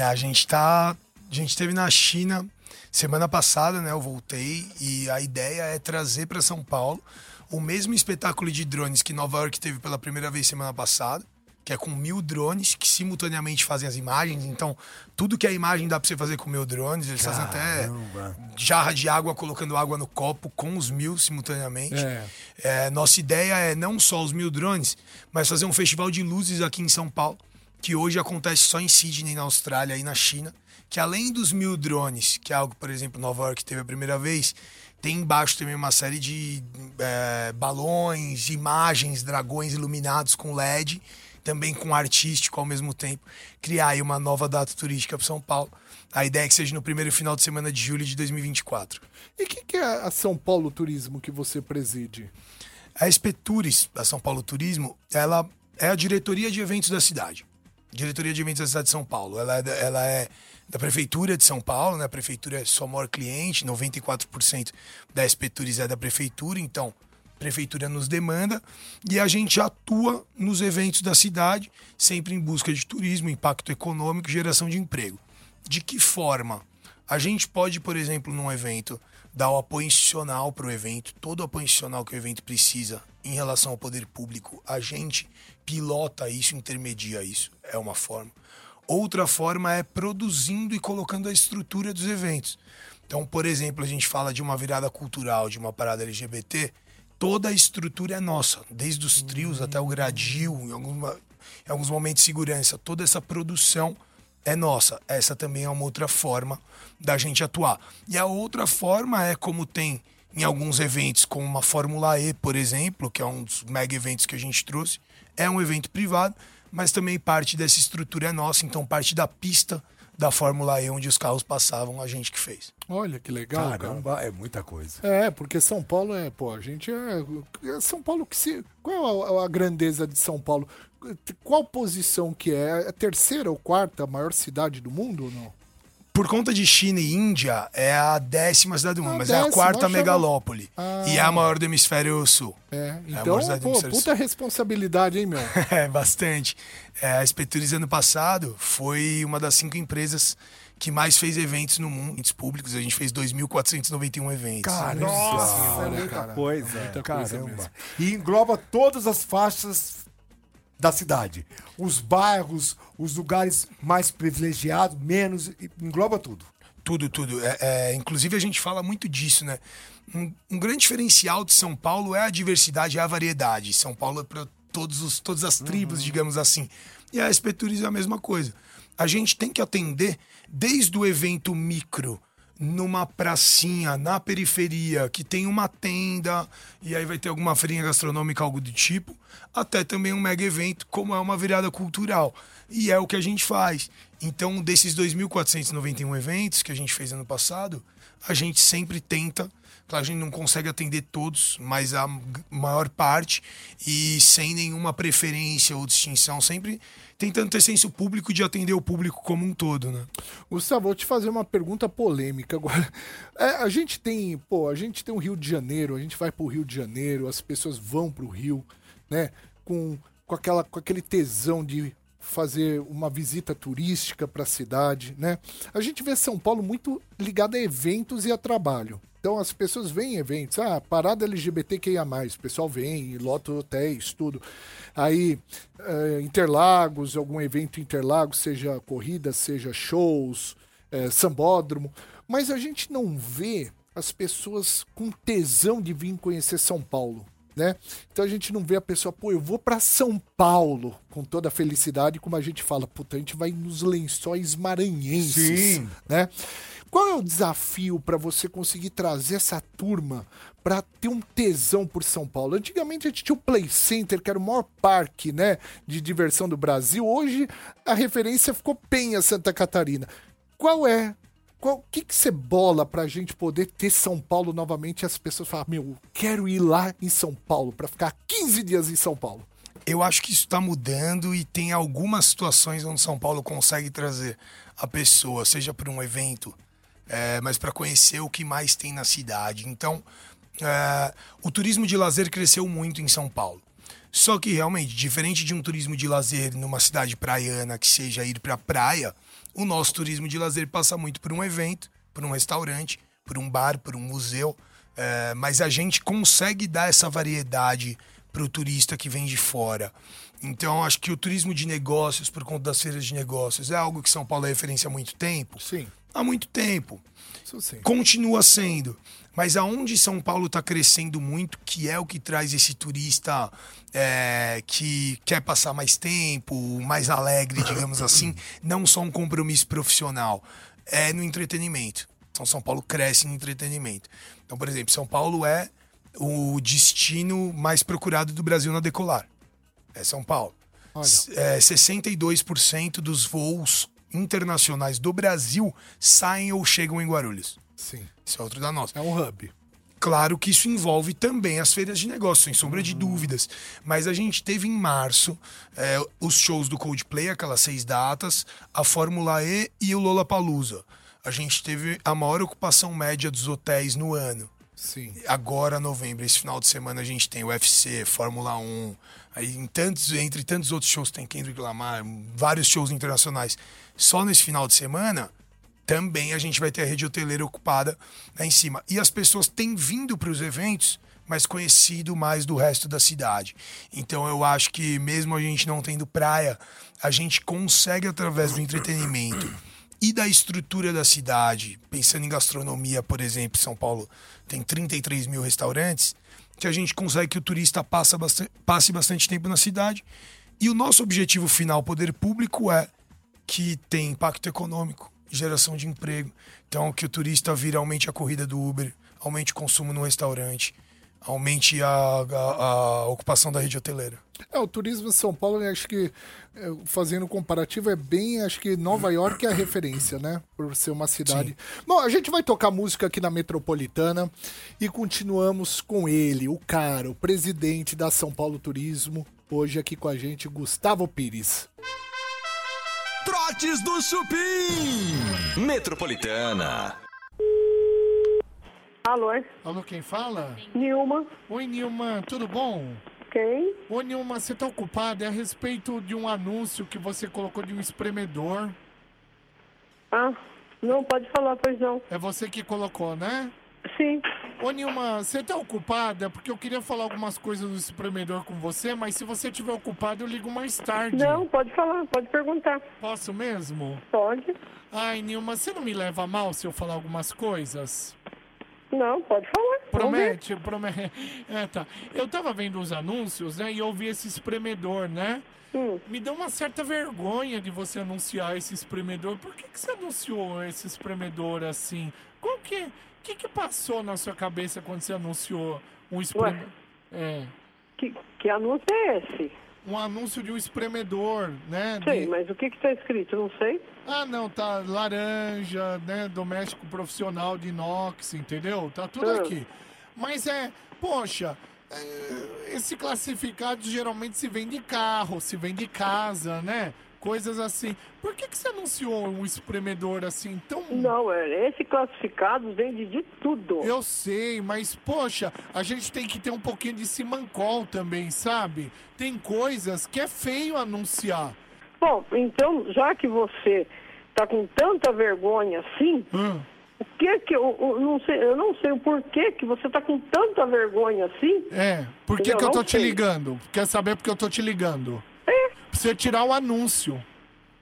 A gente tá. A gente esteve na China semana passada, né? Eu voltei e a ideia é trazer para São Paulo o mesmo espetáculo de drones que Nova York teve pela primeira vez semana passada, que é com mil drones que simultaneamente fazem as imagens. Então, tudo que é imagem dá para você fazer com mil drones. Eles fazem até jarra de água colocando água no copo com os mil simultaneamente. É. É, nossa ideia é não só os mil drones, mas fazer um festival de luzes aqui em São Paulo, que hoje acontece só em Sydney, na Austrália e na China. Que além dos mil drones, que é algo, por exemplo, Nova York teve a primeira vez, tem embaixo também uma série de é, balões, imagens, dragões iluminados com LED, também com artístico ao mesmo tempo. Criar aí uma nova data turística para São Paulo. A ideia é que seja no primeiro final de semana de julho de 2024. E o que, que é a São Paulo Turismo que você preside? A Espetures, da São Paulo Turismo, ela é a diretoria de eventos da cidade. Diretoria de eventos da cidade de São Paulo. Ela é da, ela é da Prefeitura de São Paulo, né? A Prefeitura é sua maior cliente, 94% da Espetures é da Prefeitura, então a Prefeitura nos demanda e a gente atua nos eventos da cidade, sempre em busca de turismo, impacto econômico, geração de emprego. De que forma? A gente pode, por exemplo, num evento, dar o apoio institucional para o evento, todo o apoio institucional que o evento precisa em relação ao poder público, a gente pilota isso, intermedia isso, é uma forma. Outra forma é produzindo e colocando a estrutura dos eventos. Então, por exemplo, a gente fala de uma virada cultural, de uma parada LGBT, toda a estrutura é nossa, desde os trios até o gradil, em, alguma, em alguns momentos de segurança, toda essa produção é nossa. Essa também é uma outra forma da gente atuar. E a outra forma é como tem em alguns eventos, como uma Fórmula E, por exemplo, que é um dos mega eventos que a gente trouxe, é um evento privado, mas também parte dessa estrutura é nossa, então parte da pista da Fórmula E onde os carros passavam, a gente que fez. Olha que legal, cara. Caramba, é muita coisa. É, porque São Paulo é, pô, a gente é. é São Paulo que se. Qual é a, a grandeza de São Paulo? Qual posição que é? É a terceira ou quarta maior cidade do mundo ou não? Por conta de China e Índia, é a décima cidade do mundo, mas é a décima, quarta achava- megalópole. Ah. E é a maior do hemisfério sul. É, a então, do pô, puta responsabilidade, hein, meu? É, bastante. É, a Espetures ano passado foi uma das cinco empresas que mais fez eventos no mundo, eventos públicos. A gente fez 2.491 eventos. Nossa, é muita coisa. Muita coisa mesmo. caramba. E engloba todas as faixas da cidade. Os bairros, os lugares mais privilegiados, menos, engloba tudo. Tudo, tudo. É, é, inclusive, a gente fala muito disso, né? Um, um grande diferencial de São Paulo é a diversidade, é a variedade. São Paulo é para todos os, todas as tribos, digamos assim. E a Espetures é a mesma coisa. A gente tem que atender desde o evento micro, numa pracinha, na periferia, que tem uma tenda, e aí vai ter alguma feirinha gastronômica, algo do tipo, até também um mega evento, como é uma virada cultural. E é o que a gente faz. Então, desses 2.491 eventos que a gente fez ano passado, a gente sempre tenta. Claro, a gente não consegue atender todos, mas a maior parte, e sem nenhuma preferência ou distinção, sempre tentando ter senso público de atender o público como um todo, né? Gustavo, vou te fazer uma pergunta polêmica agora. É, a gente tem, pô, a gente tem o Rio de Janeiro, a gente vai pro Rio de Janeiro, as pessoas vão pro Rio, né? Com, com, aquela, com aquele tesão de fazer uma visita turística para a cidade, né? A gente vê São Paulo muito ligado a eventos e a trabalho. Então as pessoas vêm em eventos, ah, parada LGBTQIA+, o pessoal vem, lota hotéis, tudo. Aí, eh, Interlagos, algum evento Interlagos, seja corrida, seja shows, eh, sambódromo. Mas a gente não vê as pessoas com tesão de vir conhecer São Paulo. Né? Então a gente não vê a pessoa, pô, eu vou para São Paulo com toda a felicidade, como a gente fala, puta, a gente vai nos lençóis maranhenses, Sim. né? Qual é o desafio para você conseguir trazer essa turma para ter um tesão por São Paulo? Antigamente a gente tinha o Play Center, que era o maior parque, né, de diversão do Brasil. Hoje a referência ficou Penha, Santa Catarina. Qual é O que, que você bola pra gente poder ter São Paulo novamente e as pessoas falam, meu, quero ir lá em São Paulo pra ficar 15 dias em São Paulo? Eu acho que isso está mudando e tem algumas situações onde São Paulo consegue trazer a pessoa, seja para um evento, é, mas para conhecer o que mais tem na cidade. Então, é, o turismo de lazer cresceu muito em São Paulo. Só que realmente, diferente de um turismo de lazer numa cidade praiana, que seja ir para praia, o nosso turismo de lazer passa muito por um evento, por um restaurante, por um bar, por um museu. É, mas a gente consegue dar essa variedade para o turista que vem de fora. Então, acho que o turismo de negócios, por conta das feiras de negócios, é algo que São Paulo é referência há muito tempo. Sim, Há muito tempo continua sendo. Mas aonde São Paulo está crescendo muito, que é o que traz esse turista é, que quer passar mais tempo, mais alegre, digamos assim, não só um compromisso profissional, é no entretenimento. Então São Paulo cresce no entretenimento. Então, por exemplo, São Paulo é o destino mais procurado do Brasil na decolar. É São Paulo. É, 62% dos voos internacionais do Brasil saem ou chegam em Guarulhos. Sim. Isso é outro da nossa. É um hub. Claro que isso envolve também as feiras de negócio, sem sombra de dúvidas. Mas a gente teve em março é, os shows do Coldplay, aquelas seis datas, a Fórmula E e o Lollapalooza. A gente teve a maior ocupação média dos hotéis no ano. Sim. Agora, novembro, esse final de semana, a gente tem UFC, Fórmula 1, aí em tantos, entre tantos outros shows tem Kendrick Lamar, vários shows internacionais. Só nesse final de semana, também a gente vai ter a rede hoteleira ocupada lá em cima. E as pessoas têm vindo para os eventos, mas conhecido mais do resto da cidade. Então eu acho que mesmo a gente não tendo praia, a gente consegue através do entretenimento e da estrutura da cidade, pensando em gastronomia, por exemplo, São Paulo tem 33 mil restaurantes, que a gente consegue que o turista passa bastante, passe bastante tempo na cidade. E o nosso objetivo final, poder público, é que tem impacto econômico, geração de emprego. Então, que o turista vira, aumente a corrida do Uber, aumente o consumo no restaurante, aumente a, a- a ocupação da rede hoteleira. É, o turismo de São Paulo, eu acho que, é, fazendo comparativo, é bem, acho que Nova York é a referência, né? Por ser uma cidade. Bom, a gente vai tocar música aqui na Metropolitana e continuamos com ele, o cara, o presidente da São Paulo Turismo, hoje aqui com a gente, Gustavo Pires. Trotes do Chupim. Metropolitana. Alô, Alô, quem fala? Nilma, Oi, Nilma, tudo bom? quem? Ô, Nilma, você tá ocupada? É a respeito de um anúncio que você colocou de um espremedor. Ah, não pode falar, pois não. É você que colocou, né? Sim, Ô Nilma, você tá ocupada? Porque eu queria falar algumas coisas do espremedor com você, mas se você estiver ocupado, eu ligo mais tarde. não, pode falar, pode perguntar. Posso mesmo? Pode? Ai, Nilma, você não me leva a mal se eu falar algumas coisas? Não, pode falar. Promete, promete. É, tá. Eu tava vendo os anúncios, né, e eu vi esse espremedor, né? Hum. Me deu uma certa vergonha de você anunciar esse espremedor. Por que, que você anunciou esse espremedor assim? Qual que, que que passou na sua cabeça quando você anunciou um espremedor? É. Que, que anúncio é esse? um anúncio de um espremedor, né? Sei, de- mas o que que tá escrito? Não sei. Ah, não, tá laranja, né? Doméstico profissional de inox, entendeu? Tá tudo Ah. aqui. Mas é, poxa, é, esse classificado geralmente se vende carro, se vende casa, né? Coisas assim. Por que, que você anunciou um espremedor assim tão. Não, é, esse classificado vende de tudo. Eu sei, mas poxa, a gente tem que ter um pouquinho de simancol também, sabe? Tem coisas que é feio anunciar. Bom, então, já que você está com tanta vergonha assim, Hum. o que que eu, eu não sei, eu não sei o porquê que você está com tanta vergonha assim. É, por que, Eu que eu não tô te sei. ligando? Quer saber por que eu tô te ligando? É, Pra você tirar o anúncio.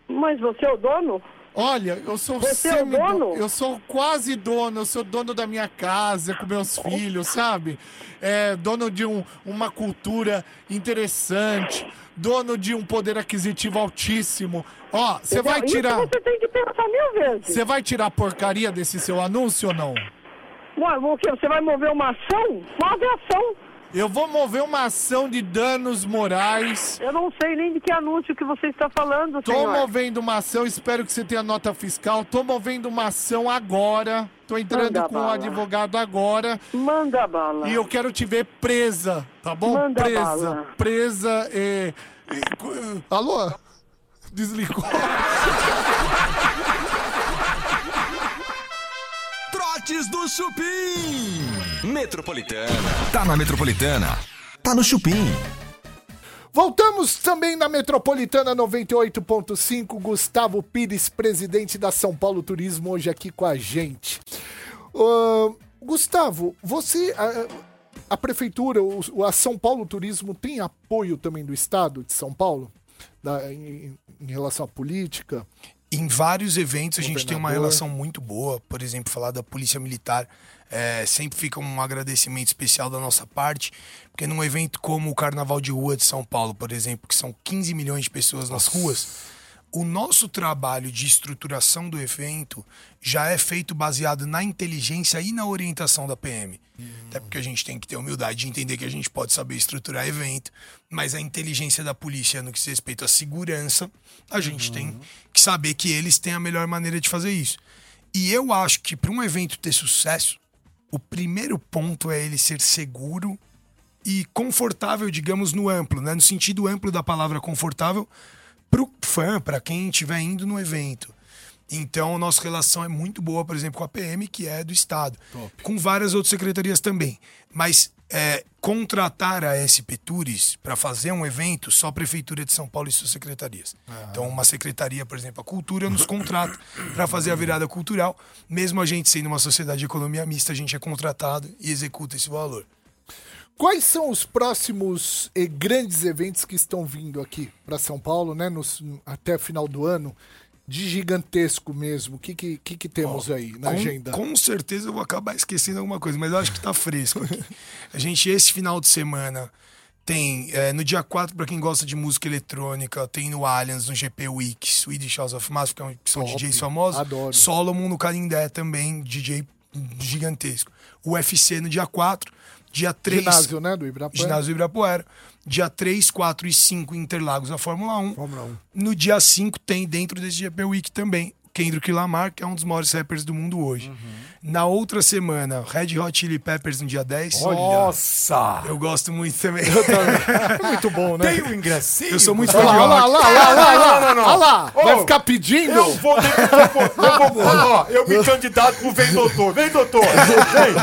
mas você é o dono? Olha, eu sou Você é o dono? Eu sou quase dono, eu sou dono da minha casa com meus filhos, sabe? É, dono de um- uma cultura interessante, dono de um poder aquisitivo altíssimo. Ó, você vai Isso tirar. você tem que pensar mil vezes. Você vai tirar a porcaria desse seu anúncio ou não? Ué, o quê? Você vai mover uma ação? Move a ação. Eu vou mover uma ação de danos morais. Eu não sei nem de que anúncio que você está falando, Tô senhor. movendo uma ação, espero que você tenha nota fiscal. Tô movendo uma ação agora. Tô entrando Manda com o bala. advogado agora. Manda bala. E eu quero te ver presa, tá bom? Manda presa. bala. Presa e. e- Alô? Desligou. Trotes do Chupim. Metropolitana. Tá na Metropolitana. Tá no Chupim. Voltamos também na Metropolitana 98.5. Gustavo Pires, presidente da São Paulo Turismo, hoje aqui com a gente. Ahn, Gustavo, você. A, a prefeitura, o- a São Paulo Turismo, tem apoio também do Estado de São Paulo? Da- em, em relação à política? Em vários eventos a gente tem uma relação muito boa. Por exemplo, falar da Polícia Militar é, sempre fica um agradecimento especial da nossa parte, porque num evento como o Carnaval de Rua de São Paulo, por exemplo, que são 15 milhões de pessoas nas ruas, o nosso trabalho de estruturação do evento já é feito baseado na inteligência e na orientação da PM. Até porque a gente tem que ter humildade de entender que a gente pode saber estruturar evento, mas a inteligência da polícia no que se respeita à segurança, a gente tem que saber que eles têm a melhor maneira de fazer isso. E eu acho que para um evento ter sucesso, o primeiro ponto é ele ser seguro e confortável, digamos, no amplo, né? no sentido amplo da palavra confortável, pro fã, para quem estiver indo no evento. Então, nossa relação é muito boa, por exemplo, com a PM, que é do Estado. Com várias outras secretarias também. Mas é, contratar a SP Tours para fazer um evento, só a Prefeitura de São Paulo e suas secretarias. Então, uma secretaria, por exemplo, a Cultura, nos contrata para fazer a virada cultural. Mesmo a gente sendo uma sociedade de economia mista, a gente é contratado e executa esse valor. Quais são os próximos eh, grandes eventos que estão vindo aqui para São Paulo, né? nos- até final do ano? De gigantesco mesmo. O que, que, que, que temos aí na com, agenda? Com certeza eu vou acabar esquecendo alguma coisa, mas eu acho que tá fresco aqui. A gente, esse final de semana, tem é, no dia 4, para quem gosta de música eletrônica, tem no Allianz, no GP Week, Swedish House of Mass, que é um- que são Top. DJs famosos. Adoro. Solomon no Canindé também, DJ gigantesco. UFC no dia 4, dia 3. Ginásio, né? Do Ibirapuera. Ginásio do Ibirapuera. Dia 3, 4 e 5 Interlagos a Fórmula 1. Fórmula 1. No dia 5 tem dentro desse GP Week também Kendrick Lamar, que é um dos maiores rappers do mundo hoje. Uhum. Na outra semana, Red Hot Chili Peppers no dia 10. Nossa! Eu gosto muito também. Muito bom, né? Tem um ingressinho? Eu sou muito fã de lá, olha lá, rock. olha lá, olha lá, olha lá, olha lá. Vai ficar pedindo? Eu vou, eu vou, eu vou, ó, eu me candidato pro Vem Doutor. Vem, doutor. Vem.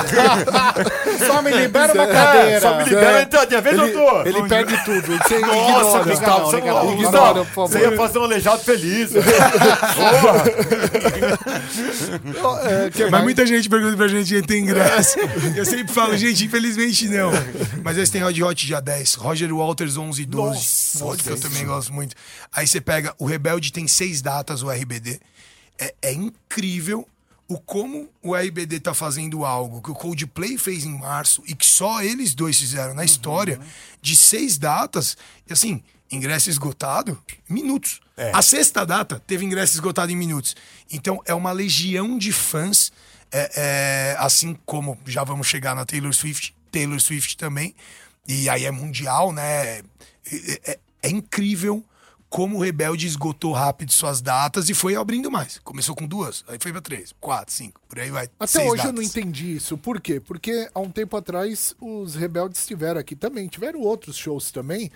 Só me libera uma É, cadeira. só me libera a entradinha. Vem, Ele, doutor. ele perde tudo. Você Nossa, ignora. Gustavo, você não, por favor. você ia fazer um aleijado feliz. Porra. É, Mas mais? muita gente pergunta pra gente quem tem ingresso. Eu sempre falo, gente, infelizmente não. Mas esse tem Red Hot dia 10, Roger Walters 11 e 12. Nossa, Outro que eu também gosto muito. Aí você pega, o Rebelde tem seis datas, o RBD. É, é incrível o como o RBD tá fazendo algo que o Coldplay fez em março e que só eles dois fizeram na história de seis datas. E assim, ingresso esgotado, minutos. A sexta data teve ingresso esgotado em minutos. Então é uma legião de fãs, é, é, assim como já vamos chegar na Taylor Swift, Taylor Swift também. E aí é mundial, né? É, é- é incrível como o Rebelde esgotou rápido suas datas e foi abrindo mais. Começou com duas, aí foi pra três, quatro, cinco, por aí vai. Até hoje eu não datas. entendi isso. Por quê? Porque há um tempo atrás os rebeldes estiveram aqui também. Tiveram outros shows também.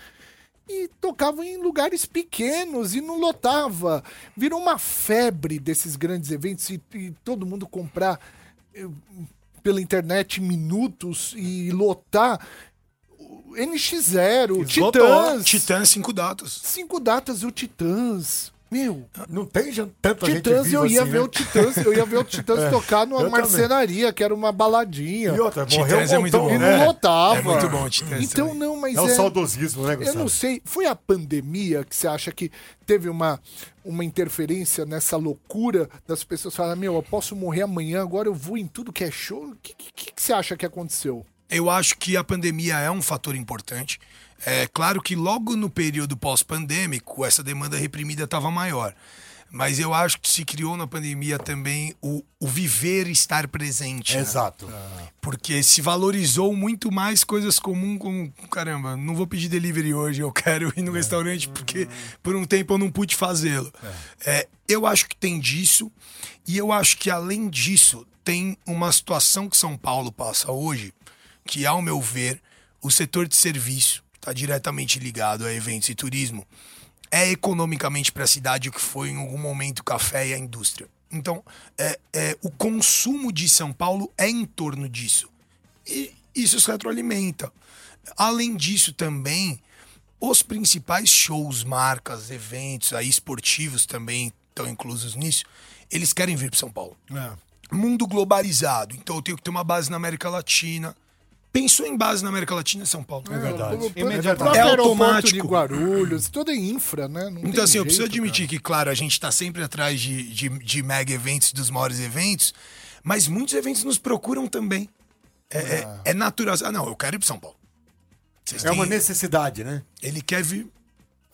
E tocavam em lugares pequenos e não lotava. Virou uma febre desses grandes eventos e, e todo mundo comprar eh, pela internet minutos e lotar. NX0, Esgotou. Titãs. Titãs, cinco datas. Cinco datas e o Titãs. Meu, Não tem tanta gente Titãs viva eu ia assim, ver né? o Titãs, eu ia ver o Titãs É, tocar numa eu também. marcenaria, que era uma baladinha. E outra, morreu Titãs um é muito bom. E né? não lotava. É muito bom, Titãs Então também. não, mas É o é... saudosismo, né, Eu Gustavo? não sei, foi a pandemia que você acha que teve uma, uma interferência nessa loucura das pessoas falarem, meu, eu posso morrer amanhã, agora eu vou em tudo que é show? O que, que, que você acha que aconteceu? Eu acho que a pandemia é um fator importante. É claro que logo no período pós-pandêmico, essa demanda reprimida estava maior. Mas eu acho que se criou na pandemia também o, o viver estar presente. né? Exato. Porque se valorizou muito mais coisas comuns como, caramba, não vou pedir delivery hoje, eu quero ir no restaurante porque por um tempo eu não pude fazê-lo. É, eu acho que tem disso, e eu acho que além disso, tem uma situação que São Paulo passa hoje, que ao meu ver, o setor de serviço está diretamente ligado a eventos e turismo, é economicamente para a cidade o que foi em algum momento o café e a indústria. Então, é, é, o consumo de São Paulo é em torno disso. E isso se retroalimenta. Além disso, também, os principais shows, marcas, eventos aí esportivos também estão inclusos nisso, eles querem vir para São Paulo. Mundo globalizado. Então eu tenho que ter uma base na América Latina. Pensou em base na América Latina, é São Paulo. É verdade. É aeroporto automático. de Guarulhos, toda é infra, né? Não tem Então, assim, eu jeito, preciso admitir cara. que, claro, a gente tá sempre atrás de, de, de mega eventos, dos maiores eventos, mas muitos eventos nos procuram também. É, é, é natural. Ah, não, eu quero ir para São Paulo. Vocês É uma têm- necessidade, né? Ele quer vir.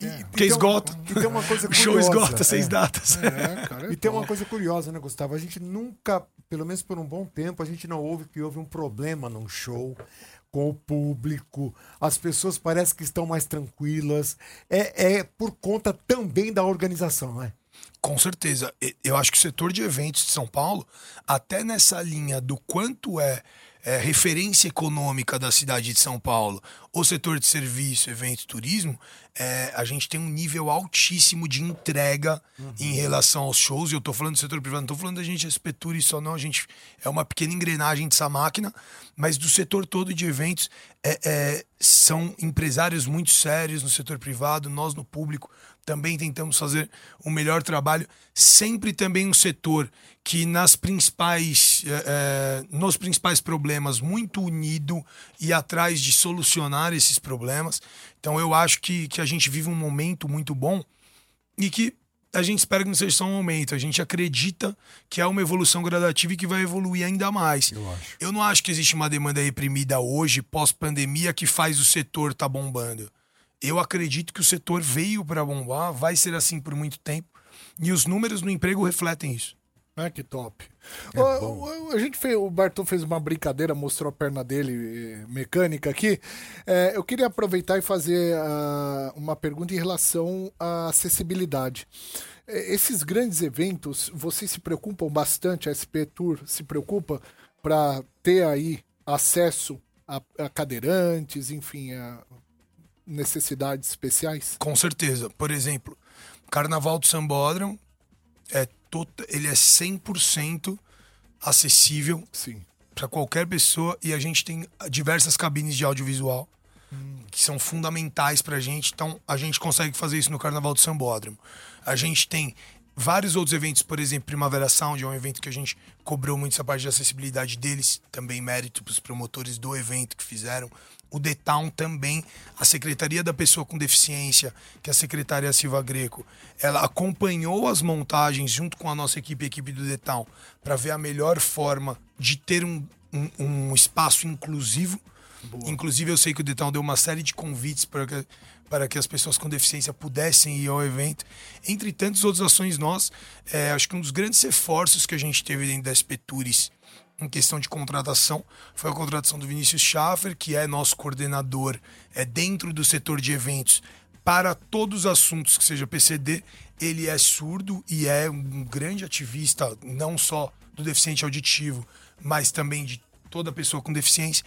É. Porque Então, esgota. E tem uma coisa O show curiosa. esgota seis é. datas. É, cara, é E tem uma top. coisa curiosa, né, Gustavo? A gente nunca, pelo menos por um bom tempo, a gente não ouve que houve um problema num show com o público. As pessoas parecem que estão mais tranquilas. É, é por conta também da organização, né? Com certeza. Eu acho que o setor de eventos de São Paulo, até nessa linha do quanto é, é, referência econômica da cidade de São Paulo, o setor de serviço, eventos, turismo, é, a gente tem um nível altíssimo de entrega em relação aos shows. E eu tô falando do setor privado, não tô falando da gente SP Tour e só não, a gente é uma pequena engrenagem dessa máquina, mas do setor todo de eventos é, é, são empresários muito sérios no setor privado, nós no público também tentamos fazer o melhor trabalho. Sempre também um setor que nas principais, eh, eh, nos principais problemas muito unido e atrás de solucionar esses problemas. Então eu acho que, que a gente vive um momento muito bom e que a gente espera que não seja só um momento. A gente acredita que é uma evolução gradativa e que vai evoluir ainda mais. Eu, acho. não acho que existe uma demanda reprimida hoje, pós-pandemia, que faz o setor tá bombando. Eu acredito que o setor veio para bombar, vai ser assim por muito tempo. E os números no emprego refletem isso. Ah, que top. É o- a gente fez, o Bartô fez uma brincadeira, mostrou a perna dele eh, mecânica aqui. É, eu queria aproveitar e fazer ah, uma pergunta em relação à acessibilidade. Eh, Esses grandes eventos, vocês se preocupam bastante, a SP Tour se preocupa para ter aí acesso a, a cadeirantes, enfim, a necessidades especiais? Com certeza. Por exemplo, Carnaval do Sambódromo é tota- ele é 100% acessível para qualquer pessoa e a gente tem diversas cabines de audiovisual que são fundamentais para a gente. Então, a gente consegue fazer isso no Carnaval do Sambódromo. A gente tem vários outros eventos, por exemplo, Primavera Sound é um evento que a gente cobrou muito essa parte de acessibilidade deles, também mérito para os promotores do evento que fizeram. O The Town também, a Secretaria da Pessoa com Deficiência, que é a secretária Silva Greco, ela acompanhou as montagens junto com a nossa equipe, a equipe do The Town, para ver a melhor forma de ter um, um, um espaço inclusivo. Inclusive, eu sei que o Detal deu uma série de convites para para que as pessoas com deficiência pudessem ir ao evento. Entre tantas outras ações nós, é, acho que um dos grandes esforços que a gente teve dentro da SP Tours em questão de contratação foi a contratação do Vinícius Schaffer, que é nosso coordenador é, dentro do setor de eventos para todos os assuntos que seja PCD. Ele é surdo e é um grande ativista, não só do deficiente auditivo, mas também de toda pessoa com deficiência.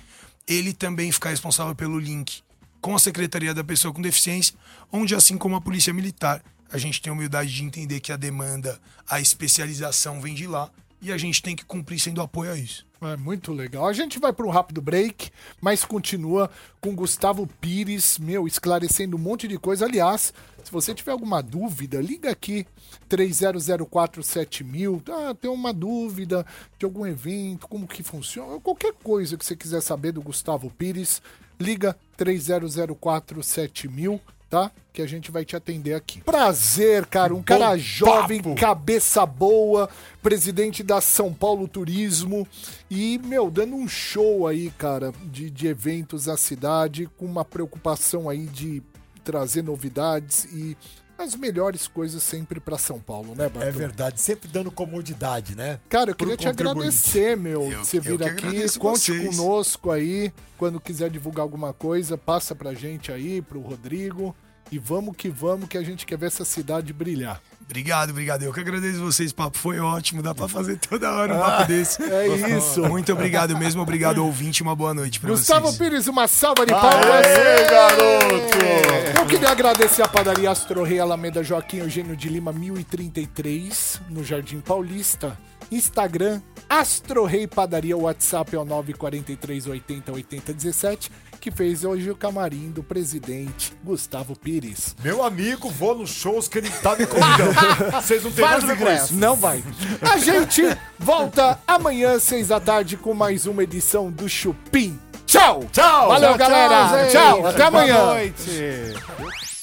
Ele também fica responsável pelo link com a Secretaria da Pessoa com Deficiência, onde, assim como a Polícia Militar, a gente tem a humildade de entender que a demanda, a especialização vem de lá e a gente tem que cumprir sendo apoio a isso. É muito legal. A gente vai para um rápido break, mas continua com Gustavo Pires, meu, esclarecendo um monte de coisa. Aliás, se você tiver alguma dúvida, liga aqui 30047000. Ah, tem uma dúvida de algum evento, como que funciona, qualquer coisa que você quiser saber do Gustavo Pires, liga 30047000 tá? Que a gente vai te atender aqui. Prazer, cara, um Bom cara jovem, papo. cabeça boa, presidente da São Paulo Turismo e, meu, dando um show aí, cara, de, de eventos à cidade, com uma preocupação aí de trazer novidades e as melhores coisas sempre pra São Paulo, né, Bartô? É verdade, sempre dando comodidade, né? Cara, eu Pro queria te agradecer, meu, Eu- de você vir aqui. Conte vocês. conosco aí. Quando quiser divulgar alguma coisa, passa pra gente aí, pro Rodrigo. E vamos que vamos, que a gente quer ver essa cidade brilhar. Obrigado, obrigado. Eu que agradeço vocês, papo foi ótimo. Dá pra fazer toda hora um papo desse. É isso. Muito obrigado mesmo, obrigado ouvinte, uma boa noite pra Gustavo vocês. Pires, uma salva de palmas. Aê, garoto! Eu queria agradecer a padaria Astro Rei Alameda Joaquim Eugênio de Lima 1033, no Jardim Paulista. Instagram, Astro Rei Padaria, o WhatsApp é o 943 80 80 17, que fez hoje o camarim do presidente Gustavo Pires. Meu amigo, vou nos shows que ele tá me convidando. Vocês não têm com isso. Não vai. A gente volta amanhã, seis da tarde, com mais uma edição do Chupim. Tchau! Tchau! Valeu, Tchau, galera! gente. Tchau, até Boa amanhã! noite.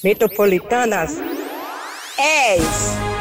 Metropolitanas 10.